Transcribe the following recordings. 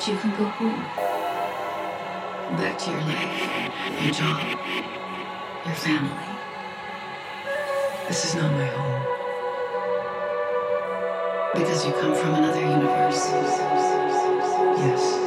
that you can go home. Back to your life, your job, your family. This is not my home. Because you come from another universe. Yes.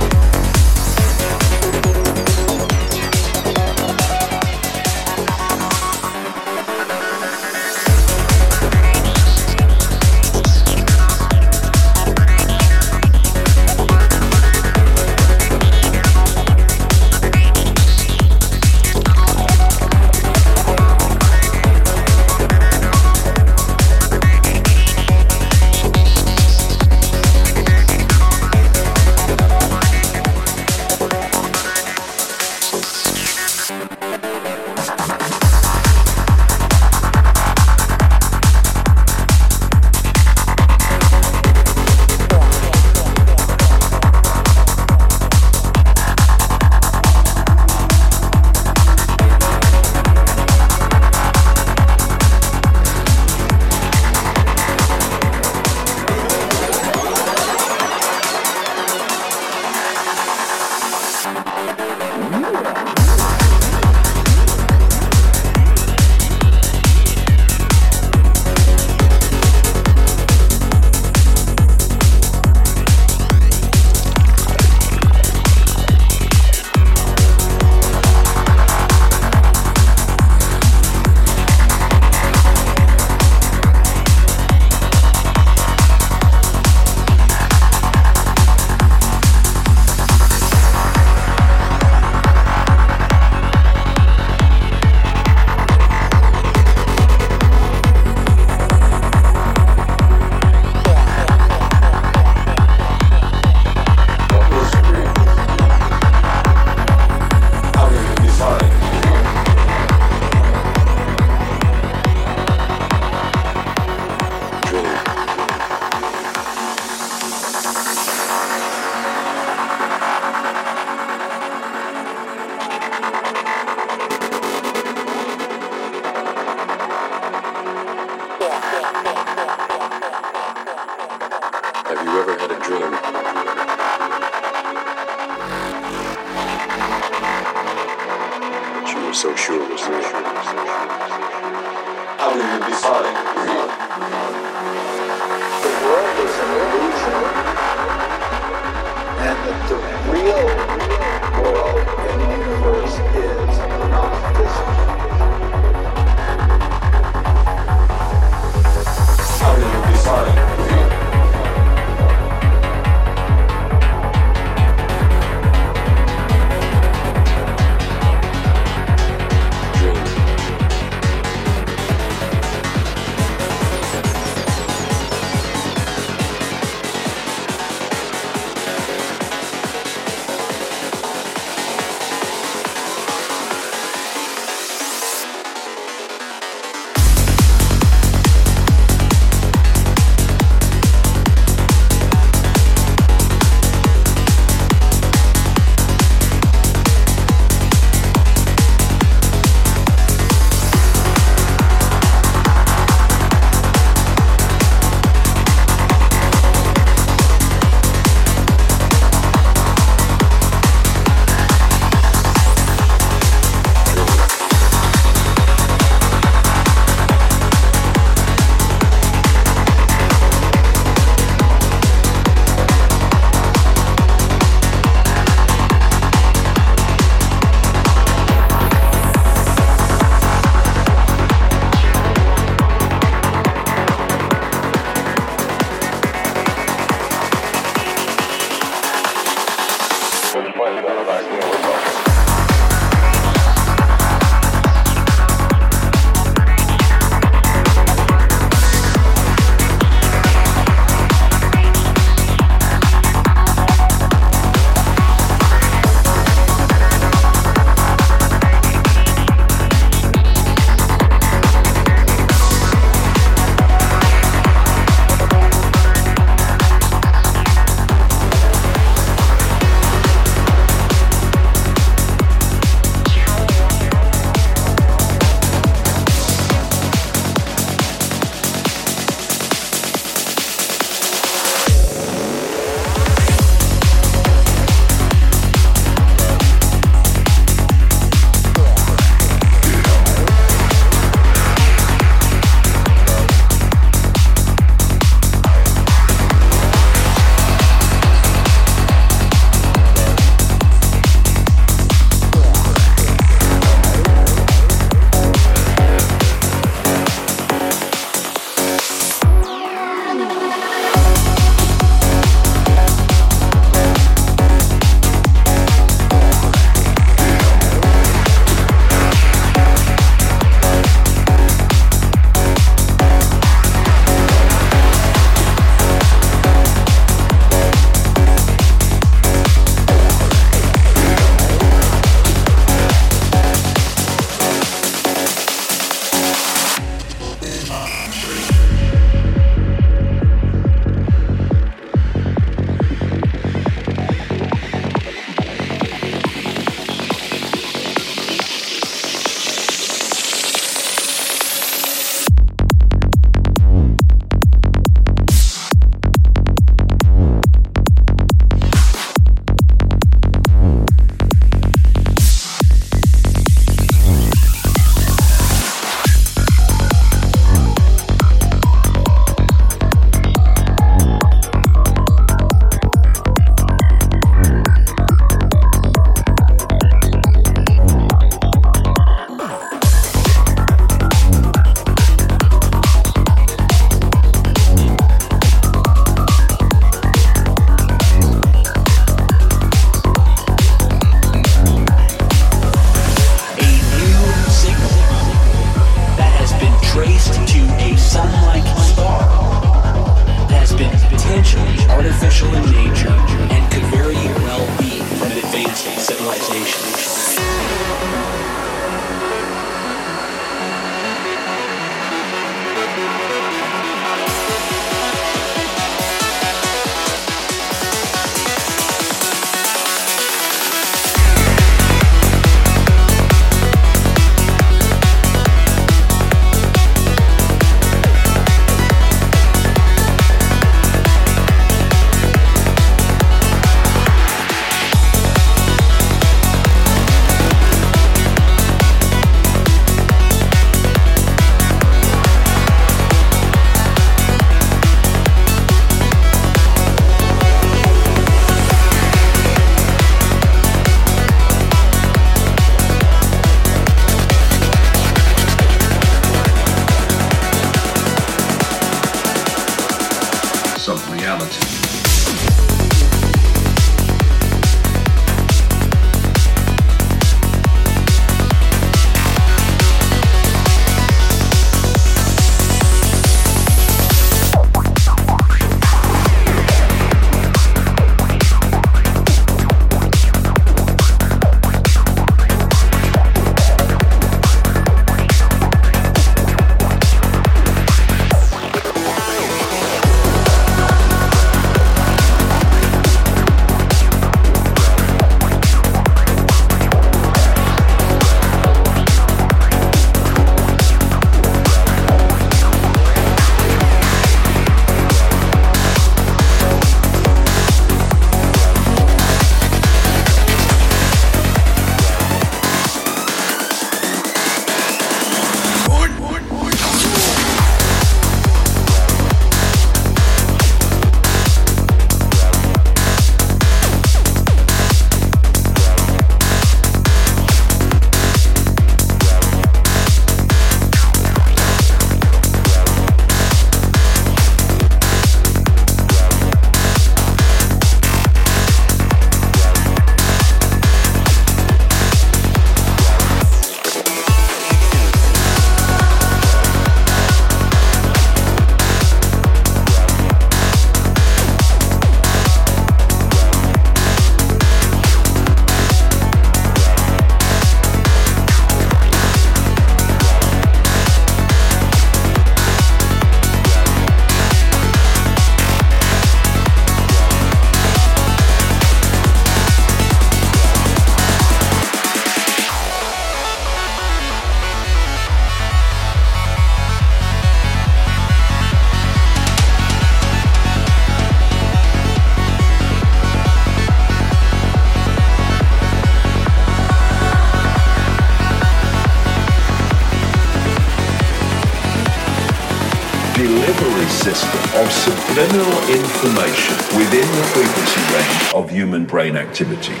Activity.